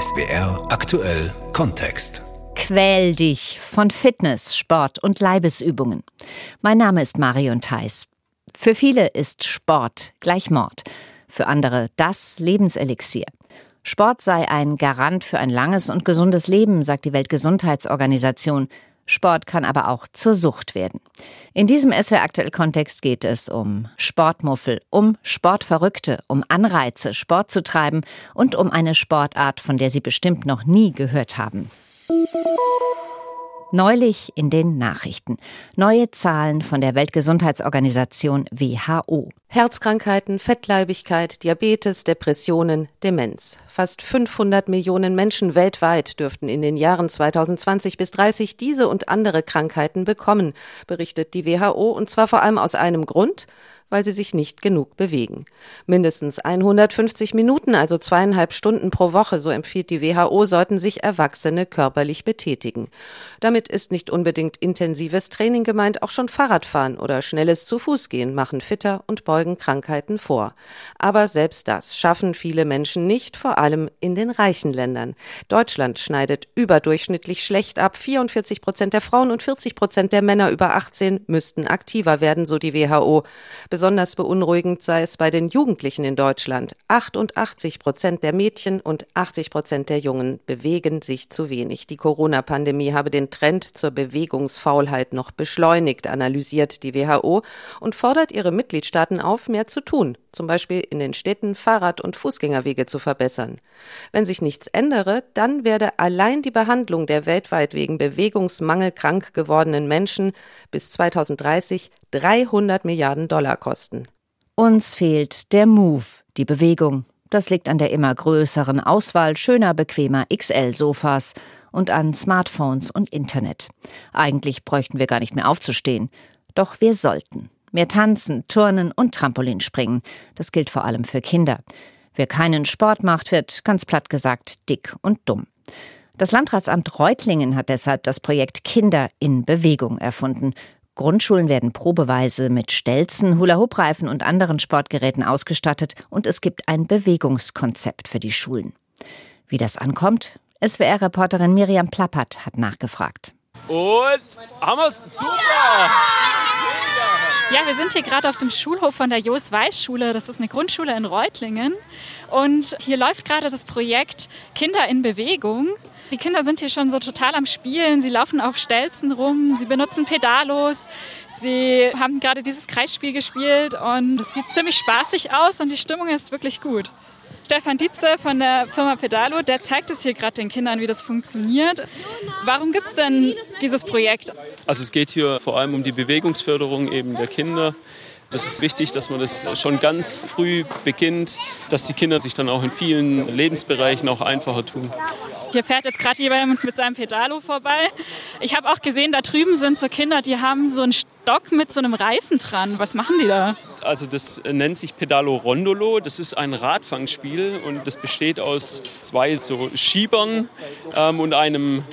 SWR aktuell Kontext. Quäl dich von Fitness, Sport und Leibesübungen. Mein Name ist Marion Theis. Für viele ist Sport gleich Mord, für andere das Lebenselixier. Sport sei ein Garant für ein langes und gesundes Leben, sagt die Weltgesundheitsorganisation. Sport kann aber auch zur Sucht werden. In diesem SWR aktuell Kontext geht es um Sportmuffel, um Sportverrückte, um Anreize, Sport zu treiben und um eine Sportart, von der Sie bestimmt noch nie gehört haben. Neulich in den Nachrichten. Neue Zahlen von der Weltgesundheitsorganisation WHO. Herzkrankheiten, Fettleibigkeit, Diabetes, Depressionen, Demenz. Fast 500 Millionen Menschen weltweit dürften in den Jahren 2020 bis 30 diese und andere Krankheiten bekommen, berichtet die WHO, und zwar vor allem aus einem Grund, weil sie sich nicht genug bewegen. Mindestens 150 Minuten, also zweieinhalb Stunden pro Woche, so empfiehlt die WHO, sollten sich Erwachsene körperlich betätigen. Damit ist nicht unbedingt intensives Training gemeint, auch schon Fahrradfahren oder schnelles zu Fuß gehen machen fitter und beugen Krankheiten vor. Aber selbst das schaffen viele Menschen nicht, vor allem in den reichen Ländern. Deutschland schneidet überdurchschnittlich schlecht ab. 44 Prozent der Frauen und 40 Prozent der Männer über 18 müssten aktiver werden, so die WHO. Besonders beunruhigend sei es bei den Jugendlichen in Deutschland. 88 Prozent der Mädchen und 80 Prozent der Jungen bewegen sich zu wenig. Die Corona-Pandemie habe den Trend zur Bewegungsfaulheit noch beschleunigt, analysiert die WHO und fordert ihre Mitgliedstaaten auf, mehr zu tun, zum Beispiel in den Städten Fahrrad- und Fußgängerwege zu verbessern. Wenn sich nichts ändere, dann werde allein die Behandlung der weltweit wegen Bewegungsmangel krank gewordenen Menschen bis 2030 300 Milliarden Dollar kosten. Uns fehlt der Move, die Bewegung. Das liegt an der immer größeren Auswahl schöner, bequemer XL-Sofas und an Smartphones und Internet. Eigentlich bräuchten wir gar nicht mehr aufzustehen. Doch wir sollten. Mehr tanzen, turnen und Trampolinspringen. Das gilt vor allem für Kinder. Wer keinen Sport macht, wird ganz platt gesagt dick und dumm. Das Landratsamt Reutlingen hat deshalb das Projekt Kinder in Bewegung erfunden. Grundschulen werden probeweise mit Stelzen, Hula-Hoop-Reifen und anderen Sportgeräten ausgestattet und es gibt ein Bewegungskonzept für die Schulen. Wie das ankommt? SWR-Reporterin Miriam Plappert hat nachgefragt. Und haben wir's? Super! Ja, wir sind hier gerade auf dem Schulhof von der Jos Weiß Schule. Das ist eine Grundschule in Reutlingen. Und hier läuft gerade das Projekt Kinder in Bewegung. Die Kinder sind hier schon so total am Spielen. Sie laufen auf Stelzen rum, sie benutzen Pedalos. Sie haben gerade dieses Kreisspiel gespielt und es sieht ziemlich spaßig aus und die Stimmung ist wirklich gut. Stefan Dietze von der Firma Pedalo, der zeigt es hier gerade den Kindern, wie das funktioniert. Warum gibt es denn dieses Projekt? Also es geht hier vor allem um die Bewegungsförderung eben der Kinder. Das ist wichtig, dass man das schon ganz früh beginnt, dass die Kinder sich dann auch in vielen Lebensbereichen auch einfacher tun. Hier fährt jetzt gerade jemand mit seinem Pedalo vorbei. Ich habe auch gesehen, da drüben sind so Kinder, die haben so einen Stock mit so einem Reifen dran. Was machen die da? Also das nennt sich Pedalo Rondolo. Das ist ein Radfangspiel und das besteht aus zwei so Schiebern ähm, und einem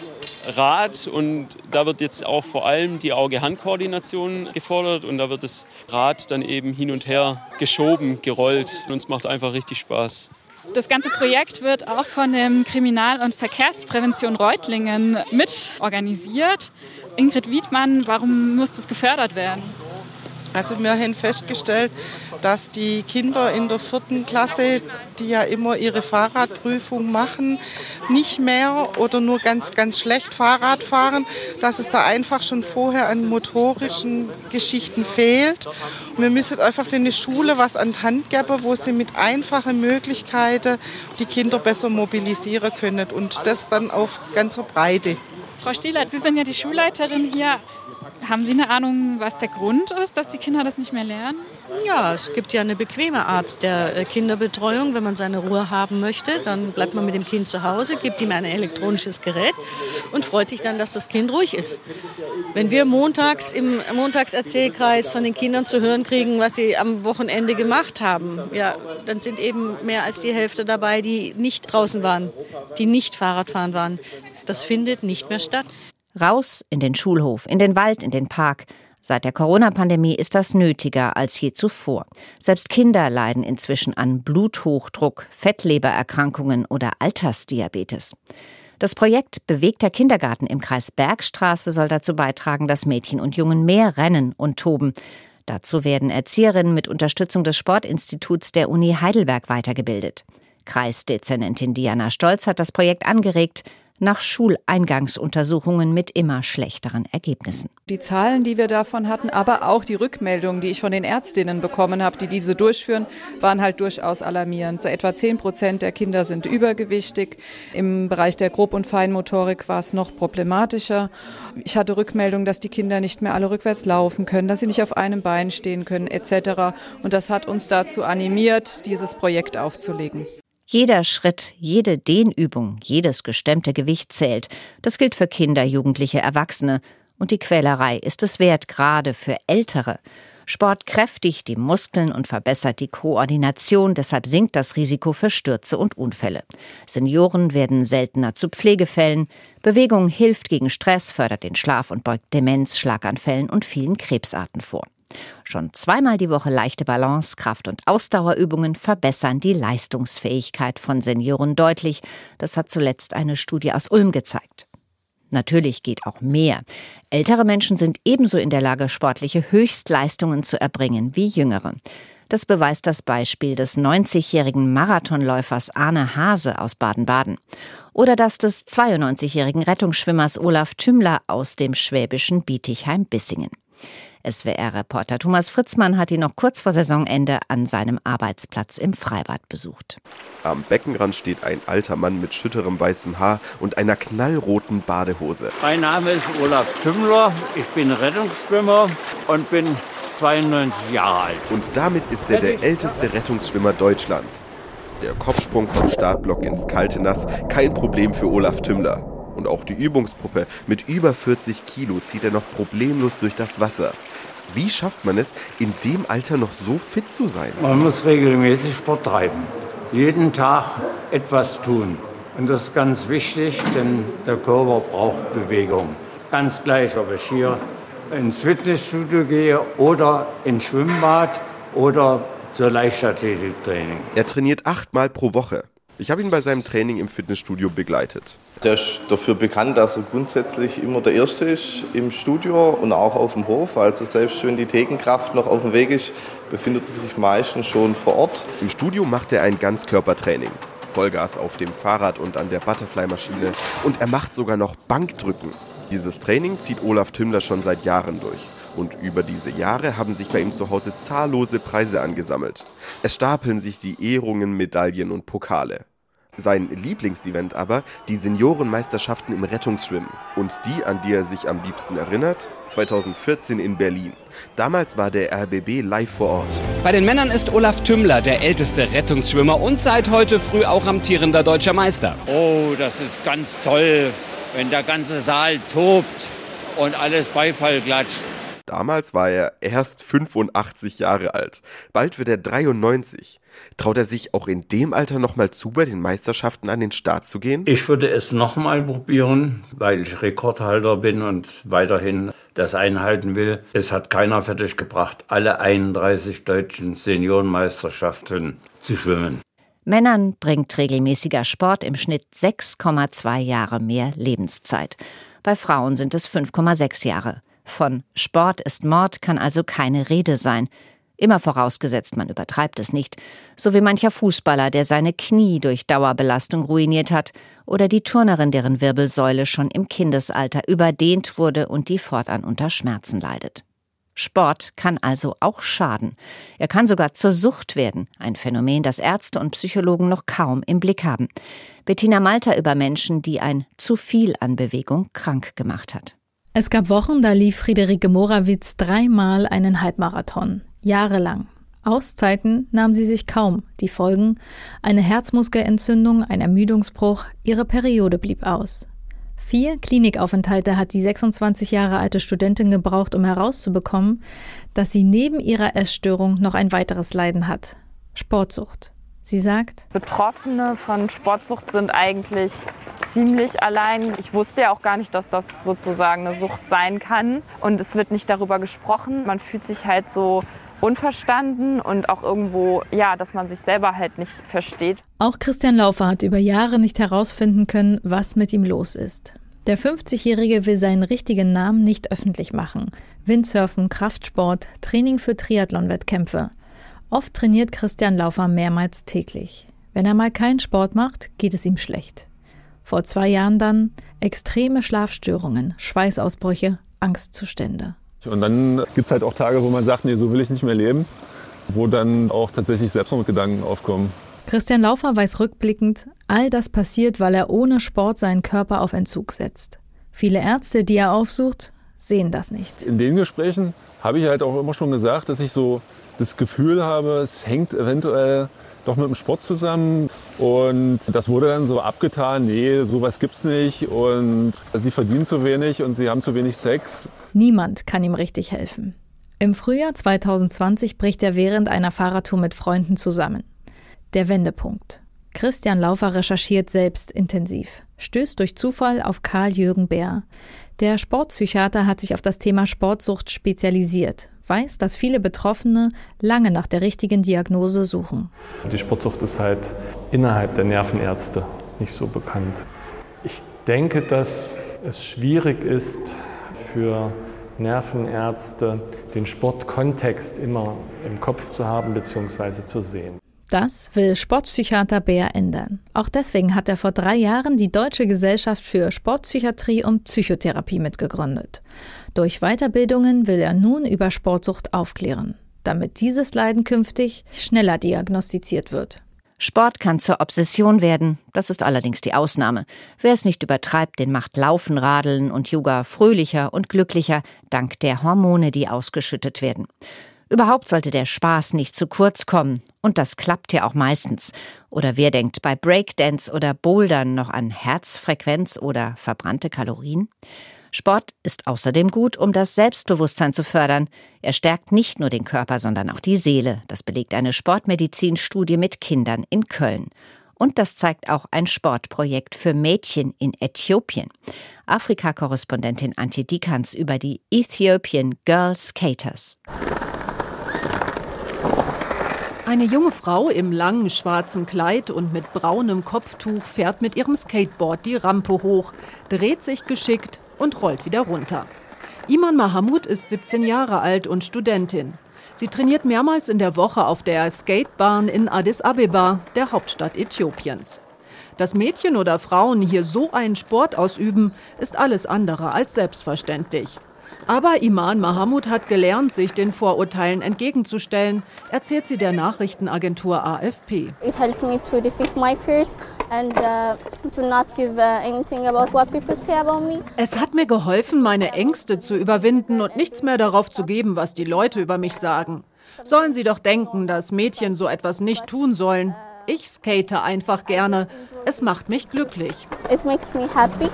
Rad und da wird jetzt auch vor allem die Auge-Hand-Koordination gefordert und da wird das Rad dann eben hin und her geschoben, gerollt und es macht einfach richtig Spaß. Das ganze Projekt wird auch von dem Kriminal- und Verkehrsprävention Reutlingen mit organisiert. Ingrid Wiedmann, warum muss das gefördert werden? Also wir haben festgestellt, dass die Kinder in der vierten Klasse, die ja immer ihre Fahrradprüfung machen, nicht mehr oder nur ganz, ganz schlecht Fahrrad fahren, dass es da einfach schon vorher an motorischen Geschichten fehlt. Wir müssen einfach in der Schule was an die Hand geben, wo sie mit einfachen Möglichkeiten die Kinder besser mobilisieren können und das dann auf ganzer Breite. Frau Stieler, Sie sind ja die Schulleiterin hier. Haben Sie eine Ahnung, was der Grund ist, dass die Kinder das nicht mehr lernen? Ja, es gibt ja eine bequeme Art der äh, Kinderbetreuung. Wenn man seine Ruhe haben möchte, dann bleibt man mit dem Kind zu Hause, gibt ihm ein elektronisches Gerät und freut sich dann, dass das Kind ruhig ist. Wenn wir montags im Montagserzählkreis von den Kindern zu hören kriegen, was sie am Wochenende gemacht haben, ja, dann sind eben mehr als die Hälfte dabei, die nicht draußen waren, die nicht Fahrradfahren waren. Das findet nicht mehr statt. Raus in den Schulhof, in den Wald, in den Park. Seit der Corona-Pandemie ist das nötiger als je zuvor. Selbst Kinder leiden inzwischen an Bluthochdruck, Fettlebererkrankungen oder Altersdiabetes. Das Projekt Bewegter Kindergarten im Kreis Bergstraße soll dazu beitragen, dass Mädchen und Jungen mehr rennen und toben. Dazu werden Erzieherinnen mit Unterstützung des Sportinstituts der Uni Heidelberg weitergebildet. Kreisdezernentin Diana Stolz hat das Projekt angeregt nach Schuleingangsuntersuchungen mit immer schlechteren Ergebnissen. Die Zahlen, die wir davon hatten, aber auch die Rückmeldungen, die ich von den Ärztinnen bekommen habe, die diese durchführen, waren halt durchaus alarmierend. So etwa 10 Prozent der Kinder sind übergewichtig. Im Bereich der Grob- und Feinmotorik war es noch problematischer. Ich hatte Rückmeldungen, dass die Kinder nicht mehr alle rückwärts laufen können, dass sie nicht auf einem Bein stehen können etc. Und das hat uns dazu animiert, dieses Projekt aufzulegen. Jeder Schritt, jede Dehnübung, jedes gestemmte Gewicht zählt. Das gilt für Kinder, Jugendliche, Erwachsene. Und die Quälerei ist es wert, gerade für Ältere. Sport kräftigt die Muskeln und verbessert die Koordination, deshalb sinkt das Risiko für Stürze und Unfälle. Senioren werden seltener zu Pflegefällen. Bewegung hilft gegen Stress, fördert den Schlaf und beugt Demenz, Schlaganfällen und vielen Krebsarten vor. Schon zweimal die Woche leichte Balance, Kraft- und Ausdauerübungen verbessern die Leistungsfähigkeit von Senioren deutlich. Das hat zuletzt eine Studie aus Ulm gezeigt. Natürlich geht auch mehr. Ältere Menschen sind ebenso in der Lage, sportliche Höchstleistungen zu erbringen wie jüngere. Das beweist das Beispiel des 90-jährigen Marathonläufers Arne Hase aus Baden-Baden oder das des 92-jährigen Rettungsschwimmers Olaf Tümmler aus dem schwäbischen Bietigheim-Bissingen. SWR-Reporter Thomas Fritzmann hat ihn noch kurz vor Saisonende an seinem Arbeitsplatz im Freibad besucht. Am Beckenrand steht ein alter Mann mit schütterem weißem Haar und einer knallroten Badehose. Mein Name ist Olaf Tümmler, ich bin Rettungsschwimmer und bin 92 Jahre alt. Und damit ist er der älteste Rettungsschwimmer Deutschlands. Der Kopfsprung vom Startblock ins kalte Nass, kein Problem für Olaf Tümmler. Und auch die Übungspuppe mit über 40 Kilo zieht er noch problemlos durch das Wasser. Wie schafft man es, in dem Alter noch so fit zu sein? Man muss regelmäßig Sport treiben. Jeden Tag etwas tun. Und das ist ganz wichtig, denn der Körper braucht Bewegung. Ganz gleich, ob ich hier ins Fitnessstudio gehe oder ins Schwimmbad oder zur Leichtathletiktraining. Er trainiert achtmal pro Woche. Ich habe ihn bei seinem Training im Fitnessstudio begleitet. Der ist dafür bekannt, dass er grundsätzlich immer der Erste ist im Studio und auch auf dem Hof. Also selbst wenn die Thekenkraft noch auf dem Weg ist, befindet er sich meistens schon vor Ort. Im Studio macht er ein Ganzkörpertraining. Vollgas auf dem Fahrrad und an der Butterfly-Maschine. Und er macht sogar noch Bankdrücken. Dieses Training zieht Olaf Tümmler schon seit Jahren durch. Und über diese Jahre haben sich bei ihm zu Hause zahllose Preise angesammelt. Es stapeln sich die Ehrungen, Medaillen und Pokale. Sein Lieblingsevent aber die Seniorenmeisterschaften im Rettungsschwimmen. Und die, an die er sich am liebsten erinnert, 2014 in Berlin. Damals war der RBB live vor Ort. Bei den Männern ist Olaf Tümmler der älteste Rettungsschwimmer und seit heute früh auch amtierender deutscher Meister. Oh, das ist ganz toll, wenn der ganze Saal tobt und alles Beifall klatscht. Damals war er erst 85 Jahre alt. Bald wird er 93. Traut er sich auch in dem Alter nochmal zu, bei den Meisterschaften an den Start zu gehen? Ich würde es nochmal probieren, weil ich Rekordhalter bin und weiterhin das einhalten will. Es hat keiner fertig gebracht, alle 31 deutschen Seniorenmeisterschaften zu schwimmen. Männern bringt regelmäßiger Sport im Schnitt 6,2 Jahre mehr Lebenszeit. Bei Frauen sind es 5,6 Jahre. Von Sport ist Mord kann also keine Rede sein. Immer vorausgesetzt, man übertreibt es nicht. So wie mancher Fußballer, der seine Knie durch Dauerbelastung ruiniert hat, oder die Turnerin, deren Wirbelsäule schon im Kindesalter überdehnt wurde und die fortan unter Schmerzen leidet. Sport kann also auch schaden. Er kann sogar zur Sucht werden, ein Phänomen, das Ärzte und Psychologen noch kaum im Blick haben. Bettina Malter über Menschen, die ein zu viel an Bewegung krank gemacht hat. Es gab Wochen, da lief Friederike Morawitz dreimal einen Halbmarathon. Jahrelang. Auszeiten nahm sie sich kaum. Die Folgen? Eine Herzmuskelentzündung, ein Ermüdungsbruch, ihre Periode blieb aus. Vier Klinikaufenthalte hat die 26 Jahre alte Studentin gebraucht, um herauszubekommen, dass sie neben ihrer Essstörung noch ein weiteres Leiden hat. Sportsucht. Sie sagt, Betroffene von Sportsucht sind eigentlich ziemlich allein. Ich wusste ja auch gar nicht, dass das sozusagen eine Sucht sein kann. Und es wird nicht darüber gesprochen. Man fühlt sich halt so unverstanden und auch irgendwo, ja, dass man sich selber halt nicht versteht. Auch Christian Laufer hat über Jahre nicht herausfinden können, was mit ihm los ist. Der 50-Jährige will seinen richtigen Namen nicht öffentlich machen. Windsurfen, Kraftsport, Training für Triathlon-Wettkämpfe. Oft trainiert Christian Laufer mehrmals täglich. Wenn er mal keinen Sport macht, geht es ihm schlecht. Vor zwei Jahren dann extreme Schlafstörungen, Schweißausbrüche, Angstzustände. Und dann gibt es halt auch Tage, wo man sagt, nee, so will ich nicht mehr leben, wo dann auch tatsächlich Selbstmordgedanken aufkommen. Christian Laufer weiß rückblickend, all das passiert, weil er ohne Sport seinen Körper auf Entzug setzt. Viele Ärzte, die er aufsucht, sehen das nicht. In den Gesprächen habe ich halt auch immer schon gesagt, dass ich so das Gefühl habe, es hängt eventuell doch mit dem Sport zusammen. Und das wurde dann so abgetan, nee, sowas gibt's nicht und sie verdienen zu wenig und sie haben zu wenig Sex. Niemand kann ihm richtig helfen. Im Frühjahr 2020 bricht er während einer Fahrradtour mit Freunden zusammen. Der Wendepunkt. Christian Laufer recherchiert selbst intensiv, stößt durch Zufall auf Karl-Jürgen Bär. Der Sportpsychiater hat sich auf das Thema Sportsucht spezialisiert, weiß, dass viele Betroffene lange nach der richtigen Diagnose suchen. Die Sportsucht ist halt innerhalb der Nervenärzte nicht so bekannt. Ich denke, dass es schwierig ist für Nervenärzte, den Sportkontext immer im Kopf zu haben bzw. zu sehen. Das will Sportpsychiater Bär ändern. Auch deswegen hat er vor drei Jahren die Deutsche Gesellschaft für Sportpsychiatrie und Psychotherapie mitgegründet. Durch Weiterbildungen will er nun über Sportsucht aufklären, damit dieses Leiden künftig schneller diagnostiziert wird. Sport kann zur Obsession werden, das ist allerdings die Ausnahme. Wer es nicht übertreibt, den macht Laufen, Radeln und Yoga fröhlicher und glücklicher, dank der Hormone, die ausgeschüttet werden. Überhaupt sollte der Spaß nicht zu kurz kommen. Und das klappt ja auch meistens. Oder wer denkt bei Breakdance oder Bouldern noch an Herzfrequenz oder verbrannte Kalorien? Sport ist außerdem gut, um das Selbstbewusstsein zu fördern. Er stärkt nicht nur den Körper, sondern auch die Seele. Das belegt eine Sportmedizinstudie mit Kindern in Köln. Und das zeigt auch ein Sportprojekt für Mädchen in Äthiopien. Afrika-Korrespondentin Antje Dikans über die Ethiopian Girl Skaters. Eine junge Frau im langen schwarzen Kleid und mit braunem Kopftuch fährt mit ihrem Skateboard die Rampe hoch, dreht sich geschickt und rollt wieder runter. Iman Mahamud ist 17 Jahre alt und Studentin. Sie trainiert mehrmals in der Woche auf der Skatebahn in Addis Abeba, der Hauptstadt Äthiopiens. Dass Mädchen oder Frauen hier so einen Sport ausüben, ist alles andere als selbstverständlich. Aber Iman Mahamud hat gelernt, sich den Vorurteilen entgegenzustellen, erzählt sie der Nachrichtenagentur AFP. It helped me to defeat my fears and uh, to not give uh, anything about what people say about me. Es hat mir geholfen, meine Ängste zu überwinden und nichts mehr darauf zu geben, was die Leute über mich sagen. Sollen sie doch denken, dass Mädchen so etwas nicht tun sollen. Ich skate einfach gerne. Es macht mich glücklich. It makes me happy.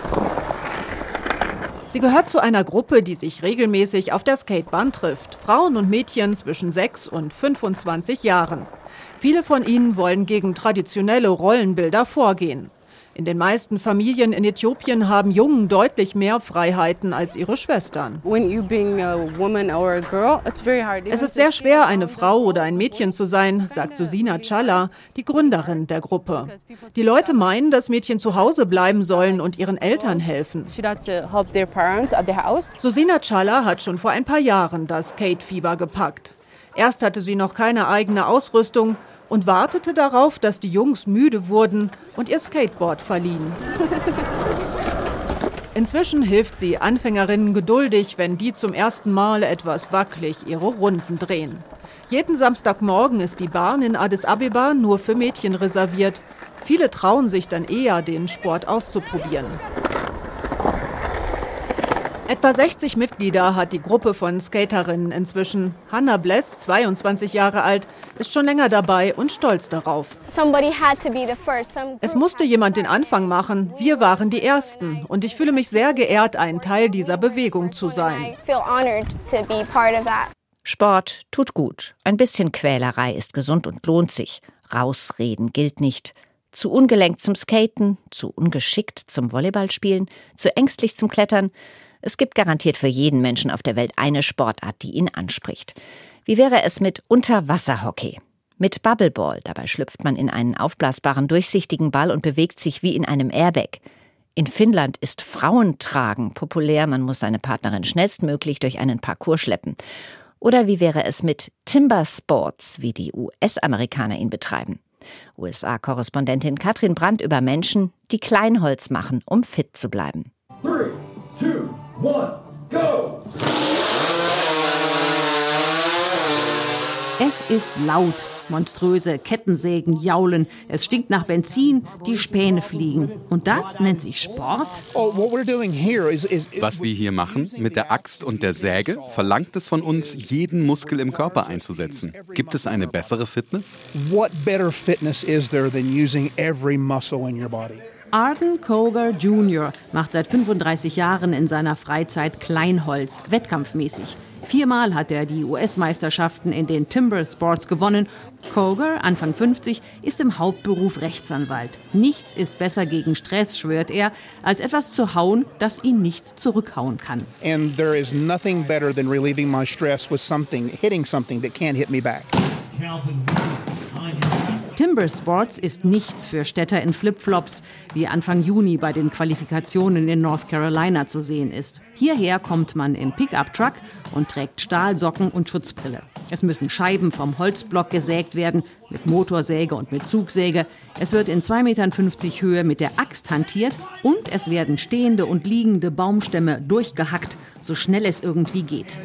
Sie gehört zu einer Gruppe, die sich regelmäßig auf der Skatebahn trifft. Frauen und Mädchen zwischen 6 und 25 Jahren. Viele von ihnen wollen gegen traditionelle Rollenbilder vorgehen. In den meisten Familien in Äthiopien haben Jungen deutlich mehr Freiheiten als ihre Schwestern. Es ist sehr schwer, eine Frau oder ein Mädchen zu sein, sagt Susina Challa, die Gründerin der Gruppe. Die Leute meinen, dass Mädchen zu Hause bleiben sollen und ihren Eltern helfen. Susina Challa hat schon vor ein paar Jahren das Skate-Fieber gepackt. Erst hatte sie noch keine eigene Ausrüstung und wartete darauf, dass die Jungs müde wurden und ihr Skateboard verliehen. Inzwischen hilft sie Anfängerinnen geduldig, wenn die zum ersten Mal etwas wackelig ihre Runden drehen. Jeden Samstagmorgen ist die Bahn in Addis Abeba nur für Mädchen reserviert. Viele trauen sich dann eher, den Sport auszuprobieren. Etwa 60 Mitglieder hat die Gruppe von Skaterinnen inzwischen. Hannah Bless, 22 Jahre alt, ist schon länger dabei und stolz darauf. Es musste jemand den Anfang machen. Wir waren die Ersten. Und ich fühle mich sehr geehrt, ein Teil dieser Bewegung zu sein. Sport tut gut. Ein bisschen Quälerei ist gesund und lohnt sich. Rausreden gilt nicht. Zu ungelenkt zum Skaten, zu ungeschickt zum Volleyballspielen, zu ängstlich zum Klettern. Es gibt garantiert für jeden Menschen auf der Welt eine Sportart, die ihn anspricht. Wie wäre es mit Unterwasserhockey? Mit Bubbleball, dabei schlüpft man in einen aufblasbaren, durchsichtigen Ball und bewegt sich wie in einem Airbag. In Finnland ist Frauentragen populär, man muss seine Partnerin schnellstmöglich durch einen Parcours schleppen. Oder wie wäre es mit Timber Sports, wie die US-Amerikaner ihn betreiben? USA-Korrespondentin Katrin Brandt über Menschen, die Kleinholz machen, um fit zu bleiben. Three, one, go! Es ist laut. Monströse Kettensägen jaulen. Es stinkt nach Benzin, die Späne fliegen. Und das nennt sich Sport? Oh, Was wir hier machen mit der Axt und der Säge, verlangt es von uns, jeden Muskel im Körper einzusetzen. Gibt es eine bessere Fitness? What better fitness is there than using every muscle in your body? Arden Koger Jr. macht seit 35 Jahren in seiner Freizeit Kleinholz, wettkampfmäßig. Viermal hat er die US-Meisterschaften in den Timber Sports gewonnen. Koger, Anfang 50, ist im Hauptberuf Rechtsanwalt. Nichts ist besser gegen Stress, schwört er, als etwas zu hauen, das ihn nicht zurückhauen kann. And there is nothing better than relieving my stress with something, hitting something that can't hit me back. Timber Sports ist nichts für Städter in Flipflops, wie Anfang Juni bei den Qualifikationen in North Carolina zu sehen ist. Hierher kommt man im Pickup-Truck und trägt Stahlsocken und Schutzbrille. Es müssen Scheiben vom Holzblock gesägt werden, mit Motorsäge und mit Zugsäge. Es wird in 2,50 Metern Höhe mit der Axt hantiert und es werden stehende und liegende Baumstämme durchgehackt, so schnell es irgendwie geht.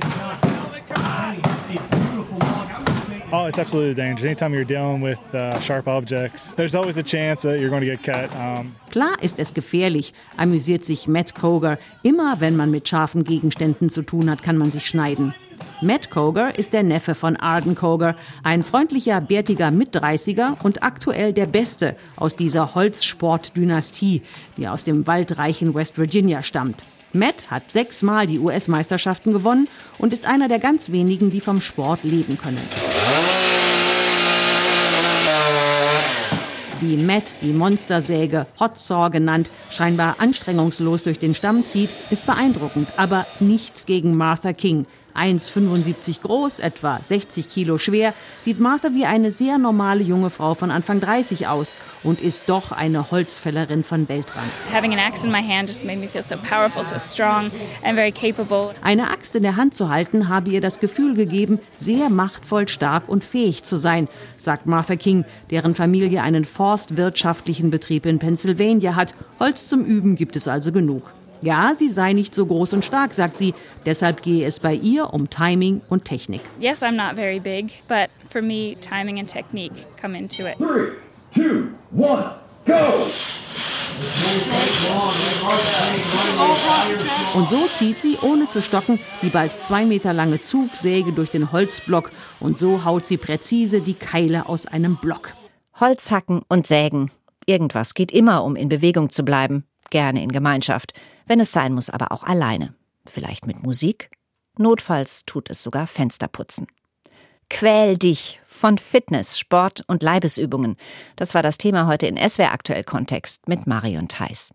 Oh, it's absolutely dangerous. Anytime you're dealing with uh, sharp objects, there's always a chance that you're going to get cut. Um, Klar ist es gefährlich, amüsiert sich Matt Koger. Immer wenn man mit scharfen Gegenständen zu tun hat, kann man sich schneiden. Matt Koger ist der Neffe von Arden Koger, ein freundlicher, bärtiger Mitdreißiger und aktuell der Beste aus dieser Holzsportdynastie, die aus dem waldreichen West Virginia stammt. Matt hat sechsmal die US-Meisterschaften gewonnen und ist einer der ganz wenigen, die vom Sport leben können. Wie Matt die Monstersäge, Hot Saw genannt, scheinbar anstrengungslos durch den Stamm zieht, ist beeindruckend, aber nichts gegen Martha King, 1,75 groß, etwa 60 Kilo schwer, sieht Martha wie eine sehr normale junge Frau von Anfang 30 aus und ist doch eine Holzfällerin von Weltrang. Eine Axt in der Hand zu halten, habe ihr das Gefühl gegeben, sehr machtvoll, stark und fähig zu sein, sagt Martha King, deren Familie einen forstwirtschaftlichen Betrieb in Pennsylvania hat. Holz zum Üben gibt es also genug. Ja, sie sei nicht so groß und stark, sagt sie. Deshalb gehe es bei ihr um Timing und Technik. Yes, I'm not very big, but for me, timing and technique come into it. Three, two, one, go! Und so zieht sie, ohne zu stocken, die bald zwei Meter lange Zugsäge durch den Holzblock und so haut sie präzise die Keile aus einem Block. Holz hacken und sägen. Irgendwas geht immer, um in Bewegung zu bleiben. Gerne in Gemeinschaft wenn es sein muss, aber auch alleine. Vielleicht mit Musik? Notfalls tut es sogar Fensterputzen. Quäl dich von Fitness, Sport und Leibesübungen. Das war das Thema heute in SWR Aktuell Kontext mit Marion Theiss.